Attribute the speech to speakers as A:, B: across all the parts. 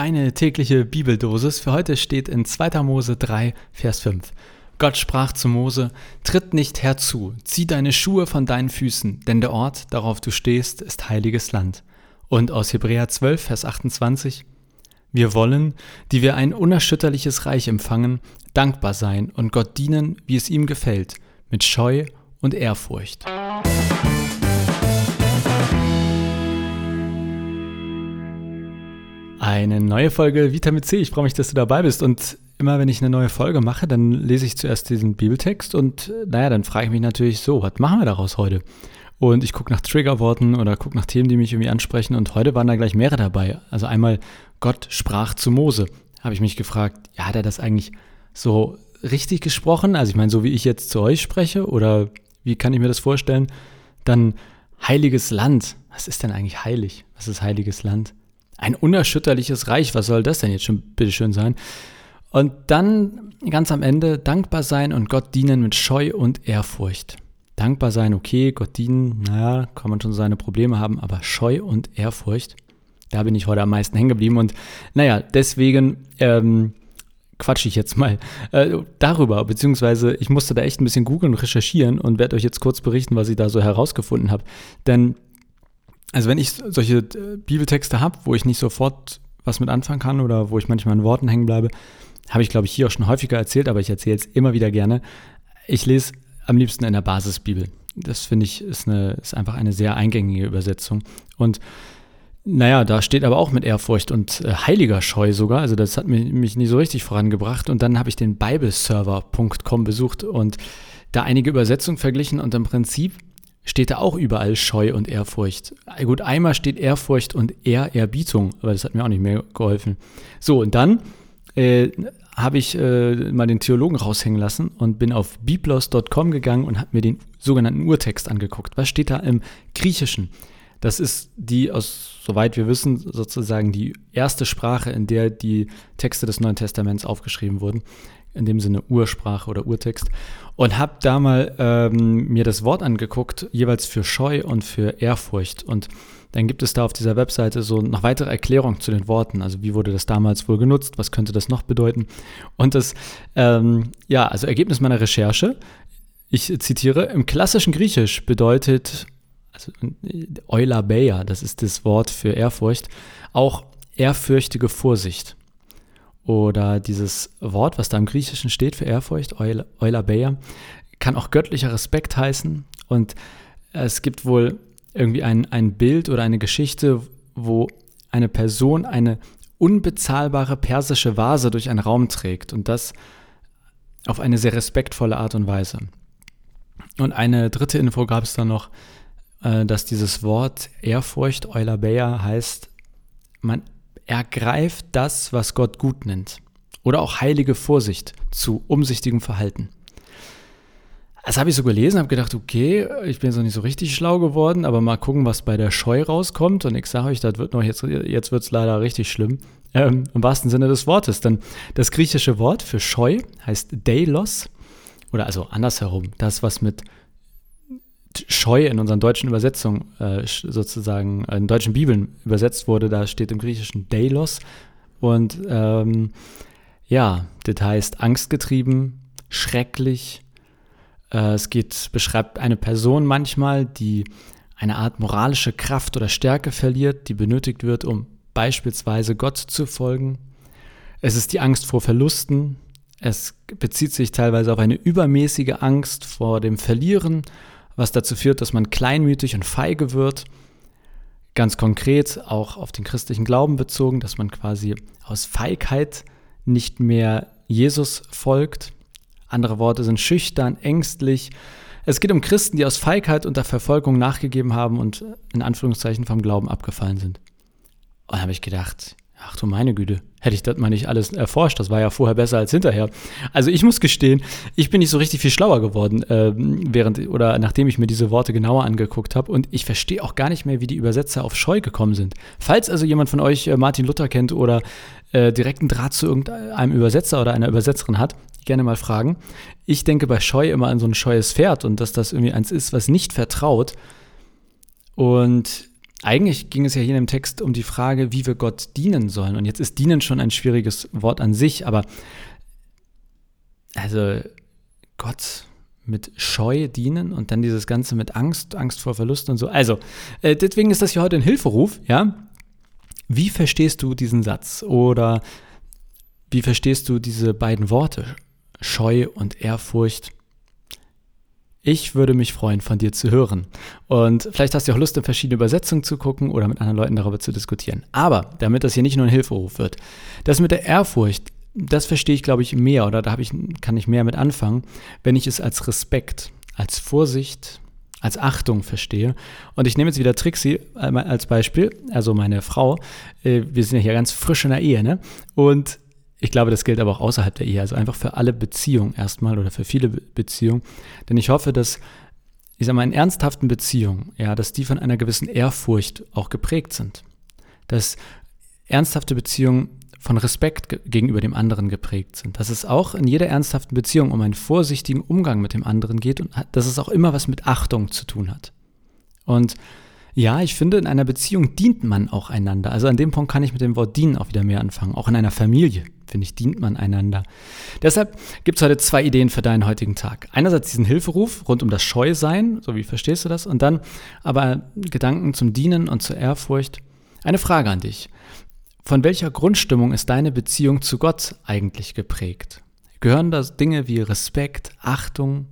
A: deine tägliche Bibeldosis. Für heute steht in 2. Mose 3, Vers 5. Gott sprach zu Mose, tritt nicht herzu, zieh deine Schuhe von deinen Füßen, denn der Ort, darauf du stehst, ist heiliges Land. Und aus Hebräer 12, Vers 28, wir wollen, die wir ein unerschütterliches Reich empfangen, dankbar sein und Gott dienen, wie es ihm gefällt, mit Scheu und Ehrfurcht. Eine neue Folge Vitamin C. Ich freue mich, dass du dabei bist. Und immer wenn ich eine neue Folge mache, dann lese ich zuerst diesen Bibeltext und naja, dann frage ich mich natürlich so, was machen wir daraus heute? Und ich gucke nach Triggerworten oder gucke nach Themen, die mich irgendwie ansprechen. Und heute waren da gleich mehrere dabei. Also einmal Gott sprach zu Mose. Habe ich mich gefragt, ja, hat er das eigentlich so richtig gesprochen? Also ich meine, so wie ich jetzt zu euch spreche oder wie kann ich mir das vorstellen? Dann heiliges Land. Was ist denn eigentlich heilig? Was ist heiliges Land? Ein unerschütterliches Reich. Was soll das denn jetzt schon bitteschön sein? Und dann ganz am Ende dankbar sein und Gott dienen mit Scheu und Ehrfurcht. Dankbar sein, okay, Gott dienen, naja, kann man schon seine Probleme haben, aber Scheu und Ehrfurcht, da bin ich heute am meisten hängen geblieben. Und naja, deswegen ähm, quatsche ich jetzt mal äh, darüber, beziehungsweise ich musste da echt ein bisschen googeln und recherchieren und werde euch jetzt kurz berichten, was ich da so herausgefunden habe. Denn, also wenn ich solche äh, Bibeltexte habe, wo ich nicht sofort was mit anfangen kann oder wo ich manchmal in Worten hängen bleibe, habe ich, glaube ich, hier auch schon häufiger erzählt, aber ich erzähle es immer wieder gerne. Ich lese am liebsten in der Basisbibel. Das finde ich ist, eine, ist einfach eine sehr eingängige Übersetzung. Und naja, da steht aber auch mit Ehrfurcht und äh, heiliger Scheu sogar. Also das hat mich, mich nie so richtig vorangebracht. Und dann habe ich den bibleserver.com besucht und da einige Übersetzungen verglichen und im Prinzip steht da auch überall Scheu und Ehrfurcht. Gut, einmal steht Ehrfurcht und Ehrerbietung, aber das hat mir auch nicht mehr geholfen. So, und dann äh, habe ich äh, mal den Theologen raushängen lassen und bin auf biblos.com gegangen und habe mir den sogenannten Urtext angeguckt. Was steht da im Griechischen? Das ist die, aus, soweit wir wissen, sozusagen die erste Sprache, in der die Texte des Neuen Testaments aufgeschrieben wurden. In dem Sinne Ursprache oder Urtext. Und habe da mal ähm, mir das Wort angeguckt, jeweils für Scheu und für Ehrfurcht. Und dann gibt es da auf dieser Webseite so noch weitere Erklärungen zu den Worten. Also wie wurde das damals wohl genutzt? Was könnte das noch bedeuten? Und das, ähm, ja, also Ergebnis meiner Recherche, ich zitiere, im klassischen Griechisch bedeutet, also Eulabeia, das ist das Wort für Ehrfurcht, auch ehrfürchtige Vorsicht. Oder dieses Wort, was da im Griechischen steht für Ehrfurcht, Eulabeia, kann auch göttlicher Respekt heißen. Und es gibt wohl irgendwie ein, ein Bild oder eine Geschichte, wo eine Person eine unbezahlbare persische Vase durch einen Raum trägt und das auf eine sehr respektvolle Art und Weise. Und eine dritte Info gab es dann noch, äh, dass dieses Wort Ehrfurcht, Eulabeia, heißt, man ergreift das, was Gott gut nennt. Oder auch heilige Vorsicht zu umsichtigem Verhalten. Das habe ich so gelesen, habe gedacht, okay, ich bin jetzt noch nicht so richtig schlau geworden, aber mal gucken, was bei der Scheu rauskommt. Und ich sage euch, das wird noch jetzt, jetzt wird es leider richtig schlimm. Ähm, Im wahrsten Sinne des Wortes. Denn das griechische Wort für Scheu heißt Deilos. Oder also andersherum, das, was mit Scheu in unseren deutschen Übersetzungen äh, sozusagen in deutschen Bibeln übersetzt wurde, da steht im Griechischen Deilos. Und ähm, ja, das heißt angstgetrieben, schrecklich, äh, es geht, beschreibt eine Person manchmal, die eine Art moralische Kraft oder Stärke verliert, die benötigt wird, um beispielsweise Gott zu folgen. Es ist die Angst vor Verlusten. Es bezieht sich teilweise auf eine übermäßige Angst vor dem Verlieren, was dazu führt, dass man kleinmütig und feige wird. Ganz konkret auch auf den christlichen Glauben bezogen, dass man quasi aus Feigheit nicht mehr Jesus folgt. Andere Worte sind schüchtern, ängstlich. Es geht um Christen, die aus Feigheit und der Verfolgung nachgegeben haben und in Anführungszeichen vom Glauben abgefallen sind. Und da habe ich gedacht, ach du meine Güte, hätte ich das mal nicht alles erforscht, das war ja vorher besser als hinterher. Also ich muss gestehen, ich bin nicht so richtig viel schlauer geworden, äh, während oder nachdem ich mir diese Worte genauer angeguckt habe und ich verstehe auch gar nicht mehr, wie die Übersetzer auf Scheu gekommen sind. Falls also jemand von euch äh, Martin Luther kennt oder äh, direkten Draht zu irgendeinem Übersetzer oder einer Übersetzerin hat, gerne mal fragen. Ich denke bei Scheu immer an so ein scheues Pferd und dass das irgendwie eins ist, was nicht vertraut. Und eigentlich ging es ja hier in dem Text um die Frage, wie wir Gott dienen sollen. Und jetzt ist dienen schon ein schwieriges Wort an sich, aber also Gott mit Scheu dienen und dann dieses Ganze mit Angst, Angst vor Verlust und so. Also, äh, deswegen ist das hier heute ein Hilferuf, ja. Wie verstehst du diesen Satz? Oder wie verstehst du diese beiden Worte? Scheu und Ehrfurcht. Ich würde mich freuen, von dir zu hören. Und vielleicht hast du auch Lust, in verschiedene Übersetzungen zu gucken oder mit anderen Leuten darüber zu diskutieren. Aber damit das hier nicht nur ein Hilferuf wird, das mit der Ehrfurcht, das verstehe ich, glaube ich, mehr oder da ich, kann ich mehr mit anfangen, wenn ich es als Respekt, als Vorsicht, als Achtung verstehe. Und ich nehme jetzt wieder Trixie äh, als Beispiel, also meine Frau. Äh, wir sind ja hier ganz frisch in der Ehe, ne? Und ich glaube, das gilt aber auch außerhalb der Ehe, also einfach für alle Beziehungen erstmal oder für viele Beziehungen. Denn ich hoffe, dass, ich sage mal, in ernsthaften Beziehungen, ja, dass die von einer gewissen Ehrfurcht auch geprägt sind. Dass ernsthafte Beziehungen von Respekt gegenüber dem anderen geprägt sind. Dass es auch in jeder ernsthaften Beziehung um einen vorsichtigen Umgang mit dem anderen geht und dass es auch immer was mit Achtung zu tun hat. Und ja, ich finde, in einer Beziehung dient man auch einander. Also an dem Punkt kann ich mit dem Wort dienen auch wieder mehr anfangen. Auch in einer Familie, finde ich, dient man einander. Deshalb gibt es heute zwei Ideen für deinen heutigen Tag. Einerseits diesen Hilferuf rund um das Scheusein, so wie verstehst du das? Und dann aber Gedanken zum Dienen und zur Ehrfurcht. Eine Frage an dich. Von welcher Grundstimmung ist deine Beziehung zu Gott eigentlich geprägt? Gehören da Dinge wie Respekt, Achtung,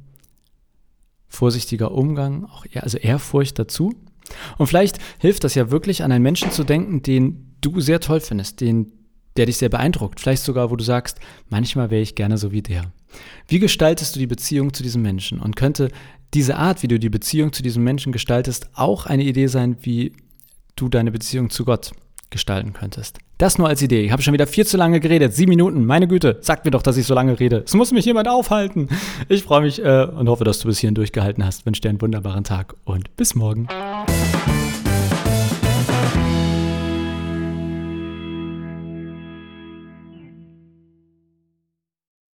A: vorsichtiger Umgang, auch eher, also Ehrfurcht dazu? Und vielleicht hilft das ja wirklich, an einen Menschen zu denken, den du sehr toll findest, den, der dich sehr beeindruckt. Vielleicht sogar, wo du sagst, manchmal wäre ich gerne so wie der. Wie gestaltest du die Beziehung zu diesem Menschen? Und könnte diese Art, wie du die Beziehung zu diesem Menschen gestaltest, auch eine Idee sein, wie du deine Beziehung zu Gott gestalten könntest. Das nur als Idee. Ich habe schon wieder viel zu lange geredet. Sieben Minuten. Meine Güte. Sagt mir doch, dass ich so lange rede. Es muss mich jemand aufhalten. Ich freue mich äh, und hoffe, dass du bis hierhin durchgehalten hast. Wünsche dir einen wunderbaren Tag und bis morgen.